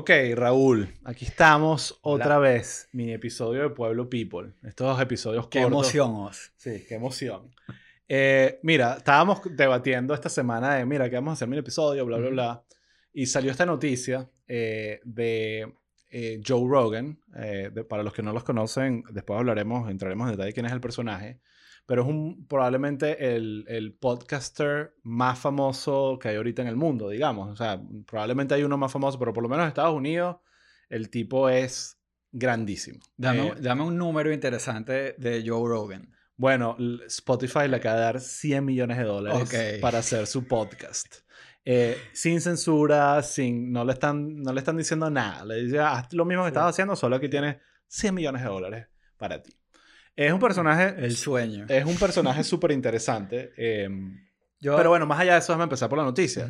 Ok, Raúl, aquí estamos otra vez, mi episodio de Pueblo People. Estos episodios Qué cortos. emoción, Oz. Sí, qué emoción. Eh, mira, estábamos debatiendo esta semana de, mira, que vamos a hacer mi episodio, bla, bla, bla. Y salió esta noticia eh, de eh, Joe Rogan. eh, de- para los que no los conocen, después hablaremos, entraremos en detalle quién es el personaje. Pero es un, probablemente el, el podcaster más famoso que hay ahorita en el mundo, digamos. O sea, probablemente hay uno más famoso, pero por lo menos en Estados Unidos el tipo es grandísimo. Dame, Eh, dame un número interesante de Joe Rogan. bueno, Spotify le acaba de dar 100 millones de dólares para hacer su podcast. Eh, sin censura, sin, no, le están, no le están diciendo nada. Le dice, haz lo mismo que estás haciendo, solo que tienes 100 millones de dólares para ti. Es un personaje, El sueño. es un personaje súper interesante. eh, Yo- pero bueno, más allá de eso, déjame empezar por la noticia.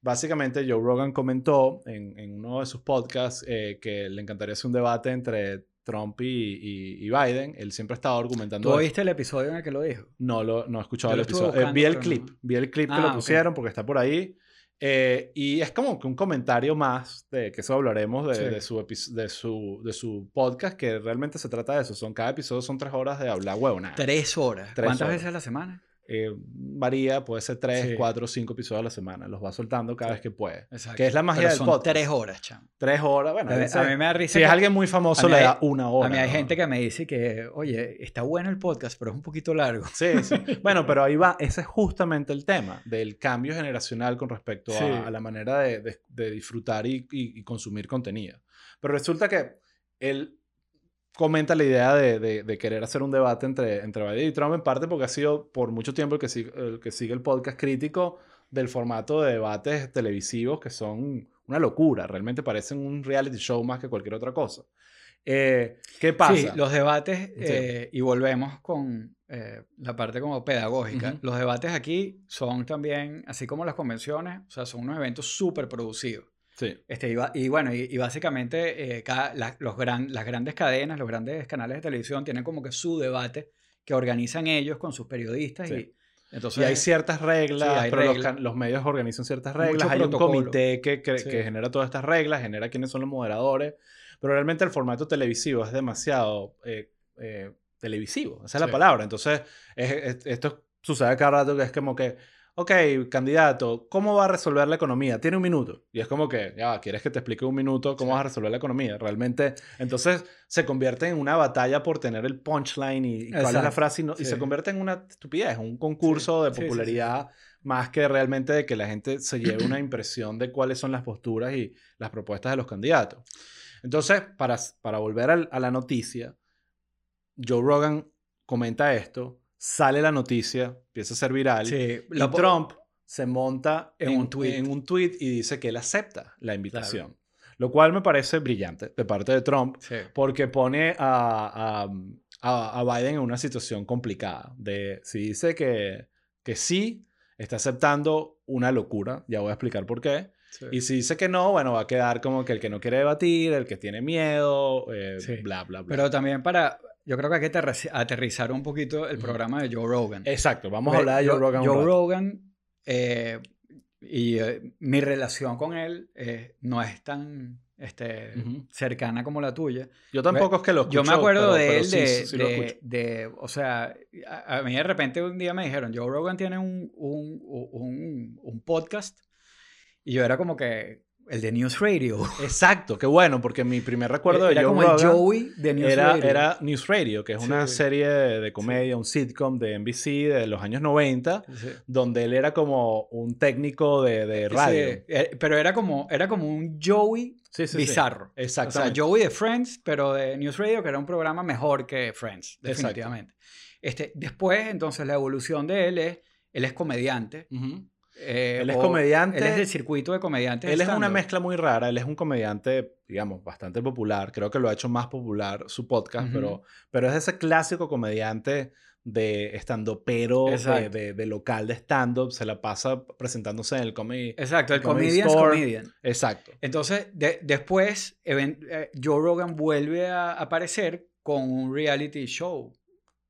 Básicamente, Joe Rogan comentó en, en uno de sus podcasts eh, que le encantaría hacer un debate entre Trump y, y- y Biden. Él siempre ha estado argumentando. ¿Tú oíste el episodio en el que lo dijo? No, lo, no he escuchado Yo el episodio. Eh, vi el clip. no. Vi el clip que Ah, lo ok. pusieron porque está por ahí. Eh, y es como que un comentario más de que eso hablaremos de, Sí. de su, de, su, de su podcast, que realmente se trata de eso. Son, cada episodio son tres horas de hablar huevonada. Tres horas. Tres ¿Cuántas horas. veces a la semana? Eh, varía, puede ser tres, Sí. cuatro, cinco episodios a la semana. Los va soltando cada vez que puede. Exacto. Que es la magia Pero del son podcast. tres horas, chamo. Tres horas, bueno. A, ese- a mí me da risa. si es alguien muy famoso, a le da una hora. a mí hay ¿no? gente que me dice que, oye, está bueno el podcast, pero es un poquito largo. Sí, sí. Bueno, pero ahí va. Ese es justamente el tema del cambio generacional con respecto a- Sí. a, la manera de, de- de disfrutar y, y- y consumir contenido. Pero resulta que él comenta la idea de, de- de querer hacer un debate entre, entre Biden y Trump, en parte porque ha sido por mucho tiempo el que, sigue, el que sigue el podcast crítico del formato de debates televisivos que son una locura. Realmente parecen un reality show más que cualquier otra cosa. Eh, ¿Qué pasa? Sí, los debates, eh, y volvemos con eh, la parte como pedagógica. Ujú. Los debates aquí son también, así como las convenciones, o sea, son unos eventos súper producidos. Sí. Este, y, y bueno, y, y básicamente eh, cada- la- los gran, las grandes cadenas, los grandes canales de televisión tienen como que su debate que organizan ellos con sus periodistas Sí. y entonces Y hay ciertas reglas, Sí, hay pero los, reglas. los medios organizan ciertas Mucho reglas. Hay un protocolo. comité que, que, Sí. que genera todas estas reglas, genera quiénes son los moderadores. Pero realmente el formato televisivo es demasiado eh, eh, televisivo. Esa es la Sí. palabra. Entonces, es- es- esto sucede cada rato que es como que, ok, candidato, ¿cómo va a resolver la economía? Tiene un minuto. Y es como que, ya, va, ¿quieres que te explique un minuto cómo Sí. vas a resolver la economía? Realmente, entonces se convierte en una batalla por tener el punchline y, y cuál es la frase y, no- y Sí. se convierte en una estupidez, un concurso de Sí, popularidad más que realmente de que la gente se lleve una impresión de cuáles son las posturas y las propuestas de los candidatos. Entonces, para, para volver a la noticia, Joe Rogan comenta esto, sale la noticia, empieza a ser viral, Sí, y Trump se monta en, En un tweet. tweet. en un tweet y dice que él acepta la invitación. Lo cual me parece brillante de parte de Trump, Sí. porque pone a, a- a- a Biden en una situación complicada. De, si dice que, que sí, está aceptando una locura, ya voy a explicar por qué. sí. Y si dice que no, bueno, va a quedar como que el que no quiere debatir, el que tiene miedo, eh, Sí. bla, bla, bla. Pero también para, yo creo que hay que aterriz- aterrizar un poquito el programa de Joe Rogan. Exacto, vamos a hablar de Joe Rogan. Joe. Rogan, eh, y eh, mi relación con él eh, no es tan este, Ujú. cercana como la tuya. Yo tampoco es que lo escucho. Yo me acuerdo pero- de pero él, sí, de, sí, de- de- o sea, a, a mí de repente un día me dijeron, Joe Rogan tiene un, un, un, un podcast, y yo era como que el de News Radio. Exacto, qué bueno, porque mi primer recuerdo de era Joe como Rogan el Joey de News era, Radio. era News Radio, que es una serie de comedia, un sitcom de NBC de los años 90, Sí. donde él era como un técnico de, de Sí, radio. eh, pero era como, era como un Joey Sí, sí, sí. bizarro. O sea. Joey de Friends, pero de News Radio, que era un programa mejor que Friends, definitivamente. Este, después, entonces, la evolución de él es, él es comediante. Ujú. Eh, Él es comediante. Él es del circuito de comediantes. Él es una mezcla muy rara. Él es un comediante, digamos, bastante popular. Creo que lo ha hecho más popular su podcast, pero, pero es ese clásico comediante de de, Exacto. de, de local de stand-up. Se la pasa presentándose en el comedy. Exacto, el Comedy comedian Store. comedian. Exacto. Entonces, de- después, eh, Joe Rogan vuelve a aparecer con un reality show.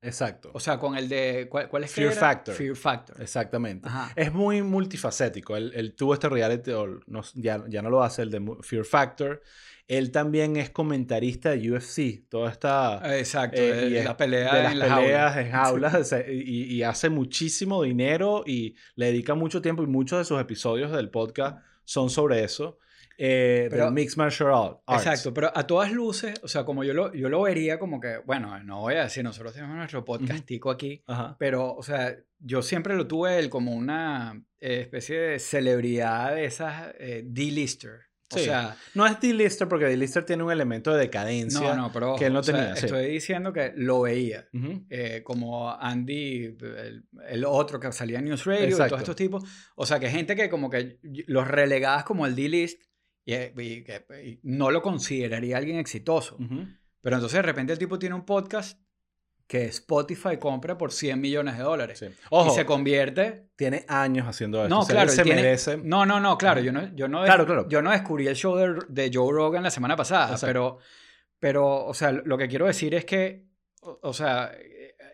Exacto. O sea, con el de. ¿Cuál, cuál es Fear? Factor. Fear Factor. Exactamente. Ajá. Es muy multifacético. Él, él tuvo este reality, o no- ya, ya no lo hace, el de Fear Factor. Él también es comentarista de UFC. Toda esta... Exacto. eh, de es- la pelea de las en las peleas en jaulas y hace muchísimo dinero y le dedica mucho tiempo y muchos de sus episodios del podcast son sobre eso. Eh, Pero- del Mixed Martial Arts. Exacto, pero a todas luces, o sea, como yo lo, yo lo vería como que, bueno, no voy a decir, nosotros tenemos nuestro podcastico aquí, Ajá. pero, o sea, yo siempre lo tuve él como una eh, especie de celebridad de esas eh, D-lister. O Sí. sea, No es D-Lister porque D-Lister tiene un elemento de decadencia. no, no, pero que él no o sea, tenía, sí. estoy diciendo que lo veía. Ujú. eh, como Andy, el, el otro que salía en News Radio, y todos estos tipos. O sea, que gente que como que los relegabas como el D-list y, y que y no lo consideraría alguien exitoso. Pero entonces de repente el tipo tiene un podcast que Spotify compra por 100 millones de dólares. Sí. Y se convierte... tiene años haciendo esto. No, O sea, claro, él él se tiene- merece. No, no, no, claro, yo no, yo no, Claro, claro. yo no descubrí el show de, de Joe Rogan la semana pasada, Exacto. pero, pero, o sea, lo que quiero decir es que, o, o sea,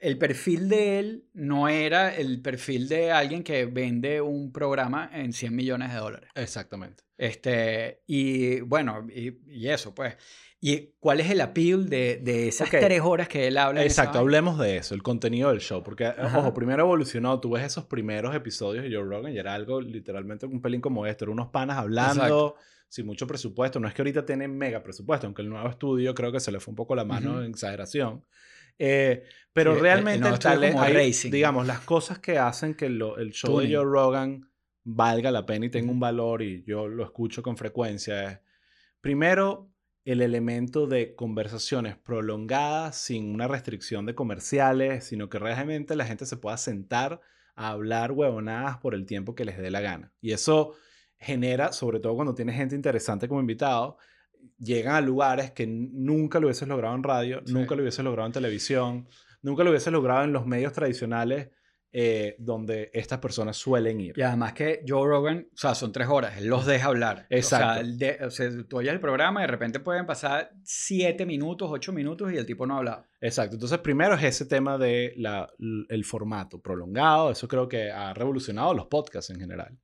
el perfil de él no era el perfil de alguien que vende un programa en 100 millones de dólares. Exactamente. Este, y bueno, y, y eso, pues. ¿Y cuál es el appeal de, de esas Ok. tres horas que él habla? Exacto, hablemos de eso, el contenido del show. Porque, Ajá. ojo, primero evolucionó. Tú ves esos primeros episodios de Joe Rogan y era algo literalmente un pelín como esto. Eran unos panas hablando Exacto. sin mucho presupuesto. No es que ahorita tienen mega presupuesto, aunque el nuevo estudio creo que se le fue un poco la mano Ujú. en exageración. Eh, pero el- el realmente el estudio tale- como hay, racing. digamos, las cosas que hacen que lo- el show Tuning. de Joe Rogan valga la pena y tenga un valor y yo lo escucho con frecuencia es, primero, el elemento de conversaciones prolongadas sin una restricción de comerciales, sino que realmente la gente se pueda sentar a hablar huevonadas por el tiempo que les dé la gana. Y eso genera, sobre todo cuando tienes gente interesante como invitado, llegan a lugares que nunca lo hubieses logrado en radio, Sí. nunca lo hubieses logrado en televisión, nunca lo hubieses logrado en los medios tradicionales eh, donde estas personas suelen ir. Y además que Joe Rogan, o sea, son tres horas, él los deja hablar. Exacto. O sea, de- o sea, tú oyes el programa y de repente pueden pasar siete minutos, ocho minutos y el tipo no habla. Exacto. Entonces, primero es ese tema de la, l- el formato prolongado. Eso creo que ha revolucionado los podcasts en general.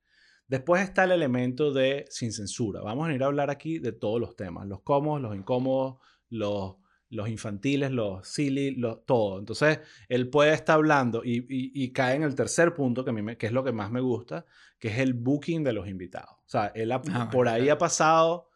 Después está el elemento de sin censura. Vamos a ir a hablar aquí de todos los temas. Los cómodos, los incómodos, los, los infantiles, los silly, los, todo. Entonces, él puede estar hablando y, y- y cae en el tercer punto, que, a mí me- que es lo que más me gusta, que es el booking de los invitados. O sea, él ha- Ah, por ahí claro. ha pasado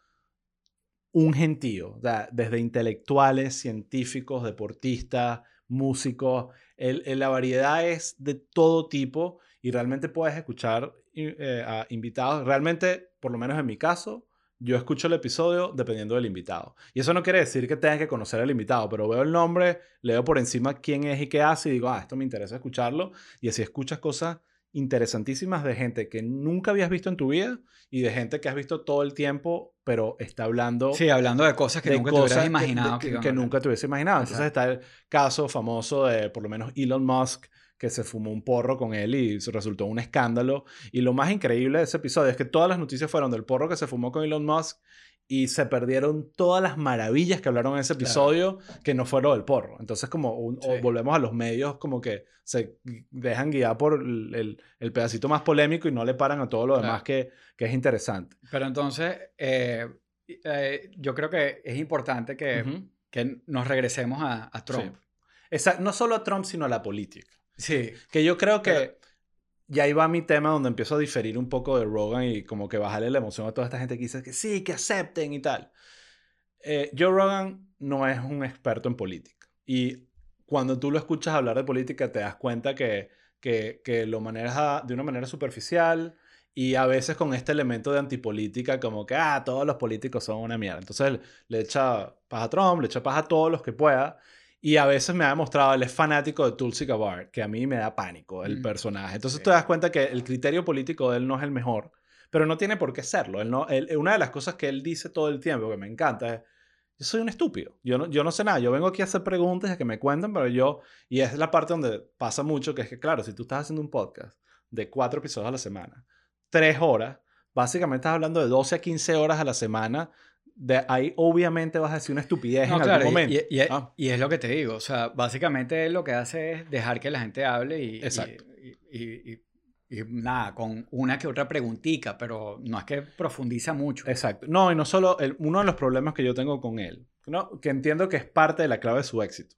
un gentío, o sea, desde intelectuales, científicos, deportistas, músicos, el- el- la variedad es de todo tipo y realmente puedes escuchar i- eh, a invitados. Realmente, por lo menos en mi caso, yo escucho el episodio dependiendo del invitado. Y eso no quiere decir que tengas que conocer al invitado, pero veo el nombre, leo por encima quién es y qué hace y digo, ah, esto me interesa escucharlo. Y así escuchas cosas interesantísimas de gente que nunca habías visto en tu vida y de gente que has visto todo el tiempo, pero está hablando Sí, hablando de cosas que de nunca te cosas hubieras que- imaginado que, que, que hablar. nunca te hubiese imaginado. Entonces está el caso famoso de por lo menos Elon Musk que se fumó un porro con él y resultó un escándalo. Y lo más increíble de ese episodio es que todas las noticias fueron del porro que se fumó con Elon Musk y se perdieron todas las maravillas que hablaron en ese Claro. episodio que no fue lo del porro. Entonces como un- Sí. volvemos a los medios como que se dejan guiar por el, el- el pedacito más polémico y no le paran a todo lo Claro. demás que, que es interesante. Pero entonces, eh, eh, yo creo que es importante que, Ujú. que nos regresemos a, a Trump. Esa- no solo a Trump, sino a la política. Sí. Que yo creo que Pero- ya ahí va mi tema donde empiezo a diferir un poco de Rogan y como que bajarle la emoción a toda esta gente que dice que sí, que acepten y tal. Eh, Joe Rogan no es un experto en política. Y cuando tú lo escuchas hablar de política te das cuenta que, que, que lo maneja de una manera superficial y a veces con este elemento de antipolítica como que, ah, todos los políticos son una mierda. Entonces le echa paja a Trump, le echa paja a todos los que pueda. Y a veces me ha demostrado, él es fanático de Tulsi Gabbard, que a mí me da pánico el Mm. personaje. Entonces Sí. te das cuenta que el criterio político de él no es el mejor, pero no tiene por qué serlo. Él no, él- una de las cosas que él dice todo el tiempo, que me encanta, es, yo soy un estúpido, yo no, yo no sé nada, yo vengo aquí a hacer preguntas y a que me cuenten, pero yo, y es la parte donde pasa mucho, que es que claro, si tú estás haciendo un podcast de cuatro episodios a la semana, tres horas, básicamente estás hablando de 12 a 15 horas a la semana de ahí obviamente vas a decir una estupidez en algún momento. Y, ah. y, es lo que te digo, o sea, básicamente lo que hace es dejar que la gente hable y, y, nada, con una que otra preguntita, pero no es que profundiza mucho. Exacto. No, y no solo, uno de los problemas que yo tengo con él, ¿no? que entiendo que es parte de la clave de su éxito,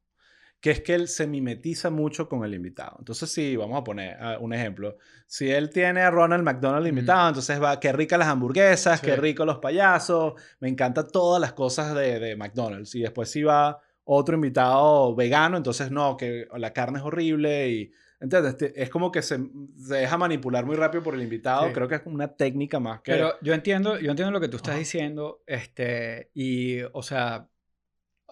que es que él se mimetiza mucho con el invitado. Entonces, sí, vamos a poner un ejemplo. Si él tiene a Ronald McDonald invitado, entonces va, qué rica las hamburguesas, qué rico los payasos, me encantan todas las cosas de, de, McDonald's. Y después si va otro invitado vegano, entonces no, que la carne es horrible y... ¿Entiendes? Es como que se, se, deja manipular muy rápido por el invitado. Creo que es una técnica más que... Pero yo entiendo, yo entiendo lo que tú estás diciendo. Este, y, o sea,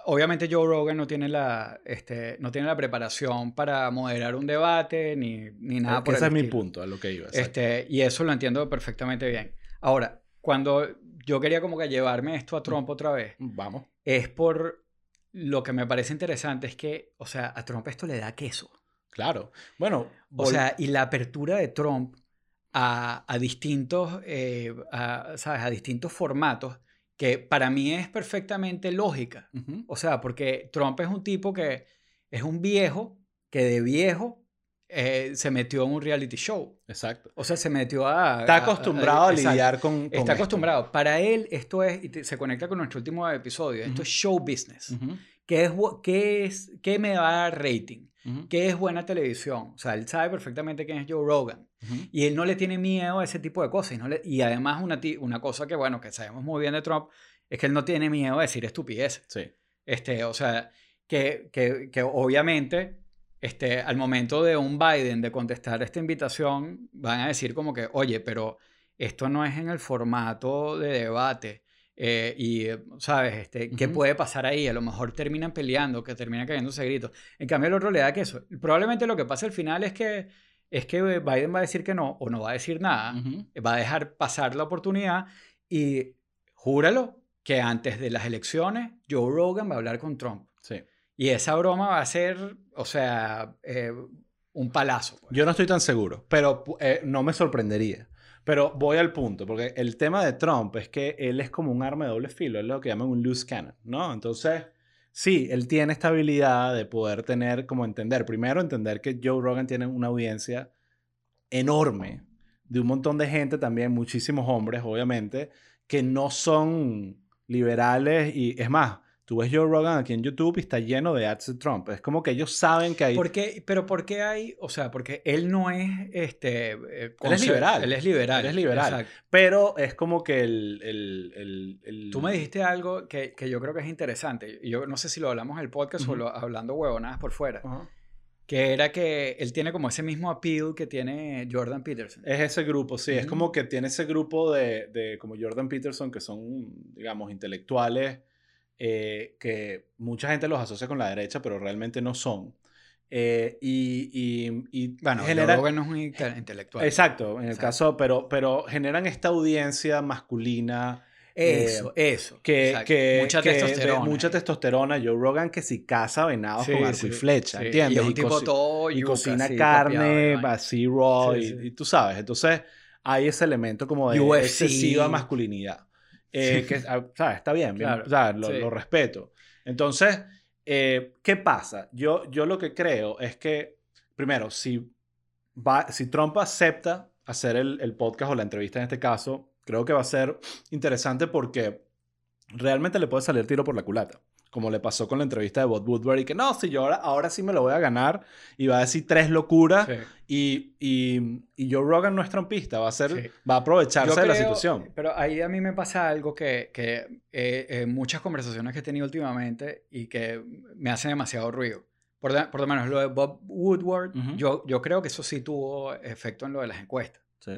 obviamente Joe Rogan no tiene la, este, no tiene la preparación para moderar un debate ni, ni nada por Ese es mi punto, a lo que iba. Este, y eso lo entiendo perfectamente bien. Ahora, cuando yo quería como que llevarme esto a. Trump otra vez, vamos. Es por lo que me parece interesante es que, o sea, a Trump esto le da queso. Claro. Bueno, o sea, y la apertura de Trump a, a distintos, eh, ¿sabes? A distintos formatos que para mí es perfectamente lógica. O sea, porque Trump es un tipo que es un viejo que de viejo eh, se metió en un reality show. Exacto. O sea, se metió a... Está acostumbrado a, lidiar con, Está acostumbrado. Para él esto es, y se conecta con nuestro último episodio, esto es show business. ¿Qué, es, qué, es, ¿Qué me va a dar rating? ¿Qué es buena televisión? O sea, él sabe perfectamente quién es Joe Rogan. Y él no le tiene miedo a ese tipo de cosas. Y, no le, y además una, una cosa que, bueno, que sabemos muy bien de Trump, es que él no tiene miedo a decir estupidez. Sí. Este, o sea, que, que, que obviamente este, al momento de un Biden de contestar esta invitación, van a decir como que, oye, pero esto no es en el formato de debate. Eh, y, ¿sabes? Este, ¿Qué puede pasar ahí? A lo mejor terminan peleando, que terminan cayéndose gritos. En cambio, el otro le da que eso. Probablemente lo que pasa al final es que es que Biden va a decir que no o no va a decir nada, va a dejar pasar la oportunidad y júralo que antes de las elecciones Joe Rogan va a hablar con Trump. Sí. Y esa broma va a ser, o sea, eh, un palazo. Pues. Yo no estoy tan seguro, pero eh, no me sorprendería. Pero voy al punto, porque el tema de Trump es que él es como un arma de doble filo, es lo que llaman un loose cannon, ¿no? Entonces, sí, él tiene esta habilidad de poder tener, como entender, primero entender que Joe Rogan tiene una audiencia enorme, de un montón de gente también, muchísimos hombres, obviamente, que no son liberales y, es más, Tú ves Joe Rogan aquí en YouTube y está lleno de ads de Trump. Es como que ellos saben que hay... ¿Por qué? Pero ¿por qué hay...? O sea, porque él no es... Este, eh, él es liberal. Él es liberal. Él es liberal. Pero es como que el... el, el, Tú me dijiste algo que, que, yo creo que es interesante. Yo no sé si lo hablamos en el podcast o lo, hablando huevonadas por fuera. Que era que él tiene como ese mismo appeal que tiene Jordan Peterson. Es ese grupo, sí. Es como que tiene ese grupo de, de como Jordan Peterson que son, digamos, intelectuales eh, que mucha gente los asocia con la derecha, pero realmente no son. Eh, y, y, y, bueno, generan, no es un intelectual. Exacto, en el caso, pero, pero generan esta audiencia masculina. Eso, eh, eso. Que, que, mucha testosterona. mucha testosterona. Joe Rogan que si caza venados con arco y flecha, ¿entiendes? Y, un tipo todo y cocina carne, así raw, y, tú sabes. Entonces hay ese elemento como de excesiva masculinidad. Eh, que, ah, ¿sabes? Está bien, lo, respeto. Entonces, eh, ¿qué pasa? Yo, yo lo que creo es que, primero, si, va, si Trump acepta hacer el, el podcast o la entrevista en este caso, creo que va a ser interesante porque realmente le puede salir tiro por la culata como le pasó con la entrevista de Bob Woodward, que no, si yo ahora, ahora sí me lo voy a ganar, y va a decir tres locuras, y, y, y, Joe Rogan no es trompista, va a, ser, va a aprovecharse de la situación. Pero ahí a mí me pasa algo que, que eh, muchas conversaciones que he tenido últimamente y que me hacen demasiado ruido. Por, por lo menos lo de Bob Woodward, yo, yo creo que eso sí tuvo efecto en lo de las encuestas. Sí.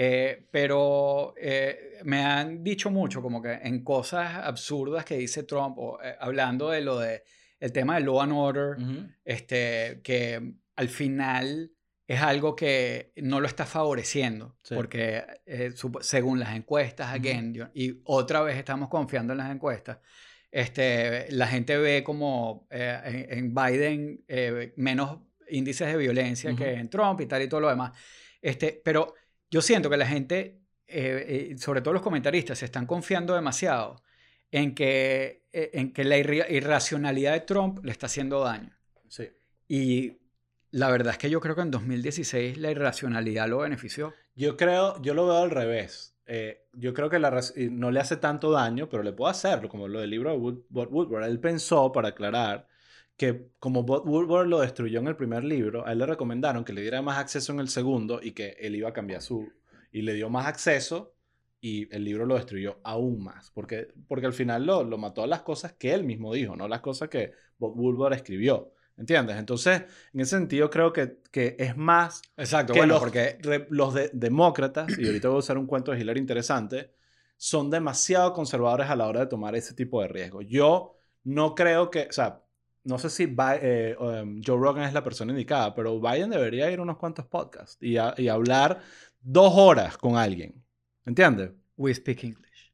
Eh, pero eh, me han dicho mucho como que en cosas absurdas que dice Trump, o, eh, hablando de lo de el tema del law and order, este, que al final es algo que no lo está favoreciendo, porque según las encuestas, again, y otra vez estamos confiando en las encuestas, este, la gente ve como en, Biden menos índices de violencia que en Trump y tal y todo lo demás. Este, pero yo siento que la gente, eh, eh, sobre todo los comentaristas, se están confiando demasiado en que, eh, en que la irra- irracionalidad de Trump le está haciendo daño. Sí. Y la verdad es que yo creo que en 2016 la irracionalidad lo benefició. Yo creo, yo lo veo al revés. Eh, yo creo que la, no le hace tanto daño, pero le puede hacerlo, como lo del libro de Wood- Woodward. Él pensó, para aclarar, que como Bob Woodward lo destruyó en el primer libro, a él le recomendaron que le diera más acceso en el segundo y que él iba a cambiar su... Y le dio más acceso y el libro lo destruyó aún más, porque, porque al final lo, lo mató a las cosas que él mismo dijo, no las cosas que Bob Woodward escribió. ¿Entiendes? Entonces, en ese sentido, creo que, que es más Exacto, que bueno, los, porque re- los de- demócratas, y ahorita voy a usar un cuento de Hillary interesante, son demasiado conservadores a la hora de tomar ese tipo de riesgos. Yo no creo que, o sea, no sé si eh, um, Joe Rogan es la persona indicada, pero Biden debería ir a unos cuantos podcasts y, a- y hablar dos horas con alguien. ¿Entiendes? we speak English.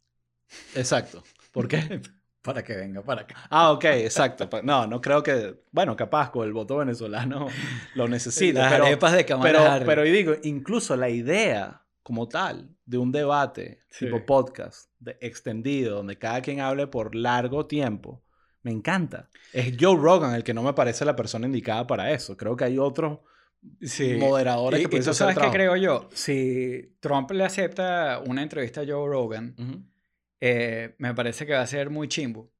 Exacto. ¿Por qué? Para que venga para acá. Ah, ok, exacto. No, no creo que, bueno, capaz con el voto venezolano lo necesita. Las pero, arepas de Kamala Pero, y digo, incluso la idea como tal de un debate Sí. tipo podcast de extendido, donde cada quien hable por largo tiempo, me encanta. Es Joe Rogan el que no me parece la persona indicada para eso. Creo que hay otros Sí. moderadores Y, que pueden hacer sabes qué creo yo. Si Trump le acepta una entrevista a Joe Rogan, eh, me parece que va a ser muy chimbo.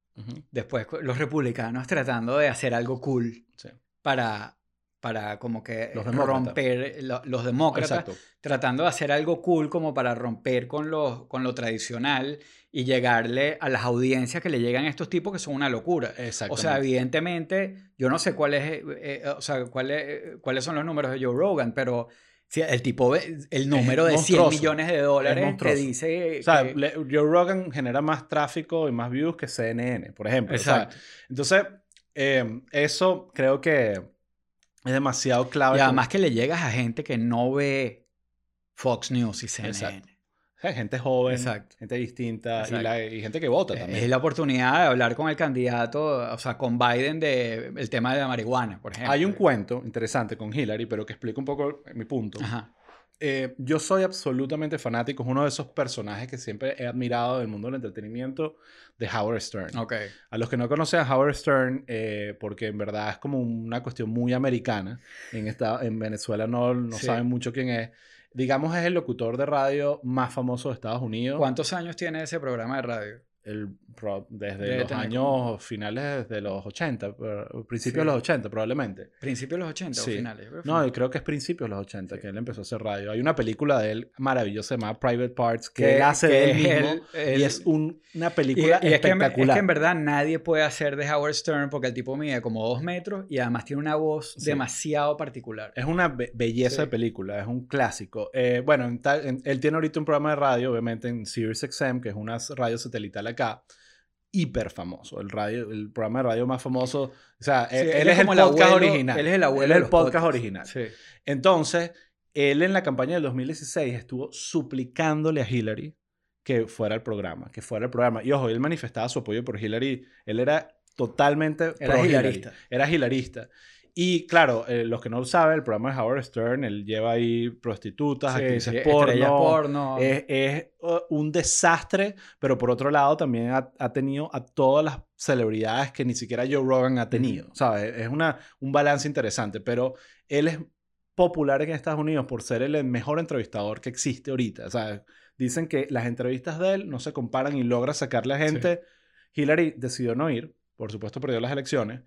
Después los republicanos tratando de hacer algo cool sí. para, para como que Los romper lo- los demócratas, Exacto. tratando de hacer algo cool como para romper con lo, con lo tradicional y llegarle a las audiencias que le llegan a estos tipos que son una locura. Exacto. O sea, evidentemente, yo no sé cuál es, eh, eh, o sea, cuál es- cuáles son los números de Joe Rogan, pero si el tipo, ve- el número de 100 monstruoso. millones de dólares te dice O sea, que- Joe Rogan genera más tráfico y más views que CNN, por ejemplo. O sea, Exacto. entonces, eh, eso creo que es demasiado clave. Y además que le llegas a gente que no ve Fox News y CNN. Exacto. Gente joven, Exacto. gente distinta y, la- y gente que vota también. Es la oportunidad de hablar con el candidato, o sea, con Biden de el tema de la marihuana, por ejemplo. Hay un cuento interesante con Hillary, pero que explica un poco mi punto. Ajá. Eh, yo soy absolutamente fanático, es uno de esos personajes que siempre he admirado del mundo del entretenimiento de Howard Stern. Ok. A los que no conocen a Howard Stern, eh, porque en verdad es como una cuestión muy americana, en, esta, en Venezuela no, no Sí. saben mucho quién es. Digamos, es el locutor de radio más famoso de Estados Unidos. ¿Cuántos años tiene ese programa de radio? El, desde los años finales de los 80, pero- principios Sí. de los 80 probablemente. ¿Principios de los 80 Sí. o finales? No, yo creo que es principios de los 80 Sí. que él empezó a hacer radio. Hay una película de él maravillosa llamada Private Parts que, Que- él hace que de él mismo él- y es un- una Y, película y es, que, es espectacular. que en verdad nadie puede hacer de Howard Stern porque el tipo mide como dos metros y además tiene una voz demasiado particular. Es una be- belleza de película, es un clásico. Eh, bueno, en tal- en- él tiene ahorita un programa de radio, obviamente en Sirius XM, que es una radio satelital acá, hiper famoso. El, radio, el programa de radio más famoso. O sea, Sí, él, él es el podcast abuelo- original. Él es el abuelo Él es el los podcast podcasts. original. Sí. Entonces, él en la campaña del 2016 estuvo suplicándole a Hillary que fuera el programa, que fuera el programa. Y ojo, él manifestaba su apoyo por Hillary. Él era totalmente Era pro Hillary. Era hilarista. Y claro, eh, los que no lo saben, el programa de Howard Stern, él lleva ahí prostitutas, Sí, actrices sí, porno. porno. Es, es, un desastre, pero por otro lado también ha, ha tenido a todas las celebridades que ni siquiera Joe Rogan ha tenido. ¿sabes? Es una, un balance interesante, pero él es popular en Estados Unidos por ser el mejor entrevistador que existe ahorita. Sea, dicen que las entrevistas de él no se comparan y logra sacarle a gente. Hillary decidió no ir, por supuesto perdió las elecciones.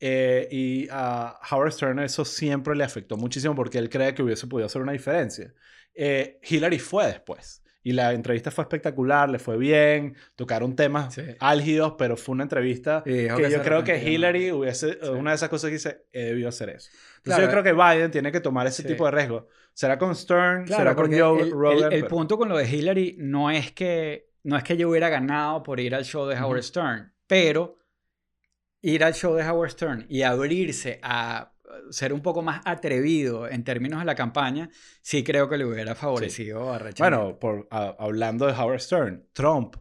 Eh, y a Howard Stern eso siempre le afectó muchísimo porque él cree que hubiese podido hacer una diferencia. Eh, Hillary fue después. Y la entrevista fue espectacular, le fue bien, tocaron temas Sí. álgidos, pero fue una entrevista que yo creo que Hillary hubiese, Sí. una de esas cosas que dice, he debido hacer eso. Entonces Claro, yo creo que Biden tiene que tomar ese tipo de riesgo. ¿Será con Stern? Claro, ¿Será con Joe el, Rogan? el- el Pero- punto con lo de Hillary no es que no es que yo hubiera ganado por ir al show de Howard Ujú. Stern, pero ir al show de Howard Stern y abrirse a ser un poco más atrevido en términos de la campaña, sí creo que le hubiera favorecido a Rachel. Bueno, por, a- hablando de Howard Stern, Trump,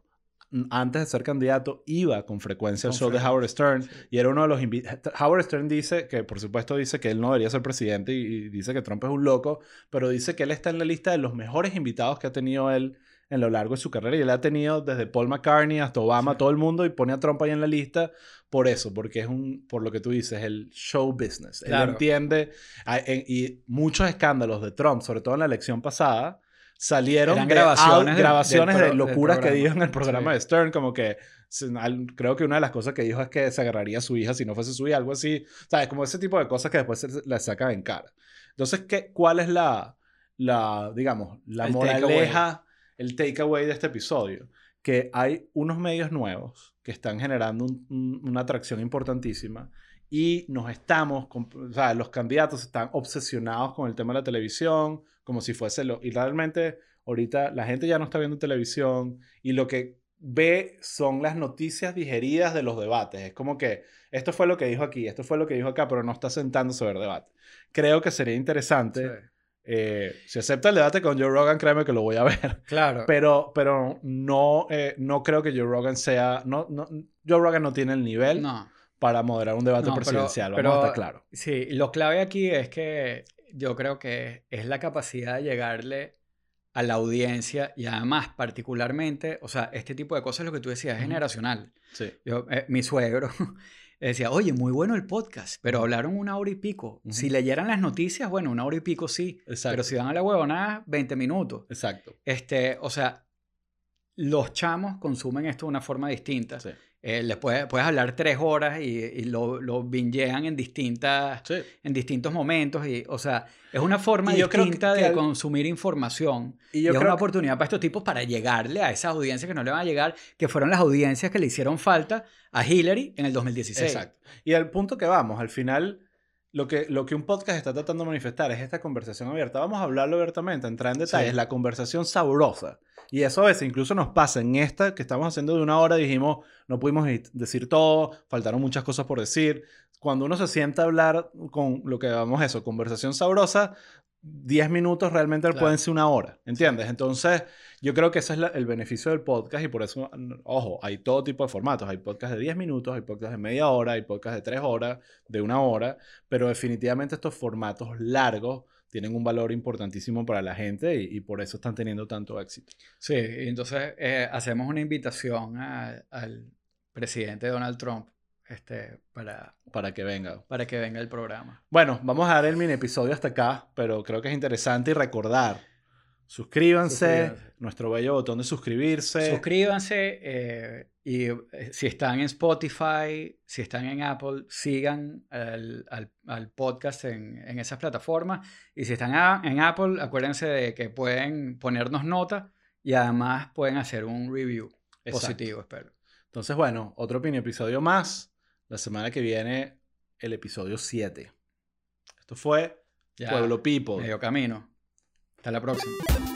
antes de ser candidato, iba con frecuencia al show de Howard Stern sí. y era uno de los invitados. Howard Stern dice que, por supuesto, dice que él no debería ser presidente y, y dice que Trump es un loco, pero dice que él está en la lista de los mejores invitados que ha tenido él en lo largo de su carrera y él ha tenido desde Paul McCartney hasta Obama, todo el mundo y pone a Trump ahí en la lista por eso, porque es un, por lo que tú dices, el show business. Él entiende y muchos escándalos de Trump, sobre todo en la elección pasada, salieron de grabaciones, grabaciones de locuras que dijo en el programa de Stern, como que creo que una de las cosas que dijo es que se agarraría a su hija si no fuese su hija, algo así, ¿sabes? Como ese tipo de cosas que después se le saca en cara. Entonces, ¿qué, ¿cuál es la, la digamos, la moraleja, el takeaway de este episodio? Que hay unos medios nuevos que están generando una atracción importantísima y nos estamos, o sea, los candidatos están obsesionados con el tema de la televisión, como si fuese lo... Y realmente ahorita la gente ya no está viendo televisión y lo que ve son las noticias digeridas de los debates. Es como que esto fue lo que dijo aquí, esto fue lo que dijo acá, pero no está sentándose a ver debate. Creo que sería interesante. Eh, si acepta el debate con Joe Rogan, créeme que lo voy a ver. Claro. Pero, pero no, eh, no creo que Joe Rogan sea. No, no, Joe Rogan no tiene el nivel para moderar un debate presidencial. Pero, Vamos a estar claro. Sí, lo clave aquí es que yo creo que es la capacidad de llegarle a la audiencia y además particularmente, o sea, este tipo de cosas, lo que tú decías, es generacional. Sí. Yo, eh, mi suegro decía, oye, muy bueno el podcast, pero hablaron una hora y pico. Si leyeran las noticias, bueno, una hora y pico sí. Exacto. Pero si van a la huevonada, 20 minutos. Exacto. Este, o sea, los chamos consumen esto de una forma distinta. Sí. Eh, les puedes, puedes hablar tres horas y, lo, lo bingean en, distintas, en distintos momentos. Y, o sea, es una forma distinta de consumir información. Y, yo es una oportunidad para estos tipos para llegarle a esas audiencias que no le van a llegar, que fueron las audiencias que le hicieron falta a Hillary en el 2016. Exacto. Y al punto que vamos, al final, lo que, lo que un podcast está tratando de manifestar es esta conversación abierta. Vamos a hablarlo abiertamente, entrar en detalles, la conversación sabrosa. Y eso a veces incluso nos pasa en esta que estamos haciendo de una hora, dijimos, no pudimos decir todo, faltaron muchas cosas por decir. Cuando uno se sienta a hablar con lo que llamamos eso, conversación sabrosa, 10 minutos realmente pueden ser una hora, ¿entiendes? Entonces, yo creo que ese es el beneficio del podcast y por eso, ojo, hay todo tipo de formatos. Hay podcasts de 10 minutos, hay podcasts de media hora, hay podcasts de 3 horas, de una hora, pero definitivamente estos formatos largos tienen un valor importantísimo para la gente y, por eso están teniendo tanto éxito. Sí, entonces eh, hacemos una invitación al presidente Donald Trump este, para, para que venga. Para que venga el programa. Bueno, vamos a dar el mini episodio hasta acá, pero creo que es interesante y recordar. Suscríbanse, nuestro bello botón de suscribirse. Suscríbanse eh, y eh, si están en Spotify, si están en Apple, sigan al, al, podcast en, en, esas plataformas. Y si están en Apple, acuérdense de que pueden ponernos nota y además pueden hacer un review positivo, espero. Entonces, bueno, otro mini episodio más. La semana que viene, el episodio 7. Esto fue Pueblo People. Medio camino. Hasta la próxima.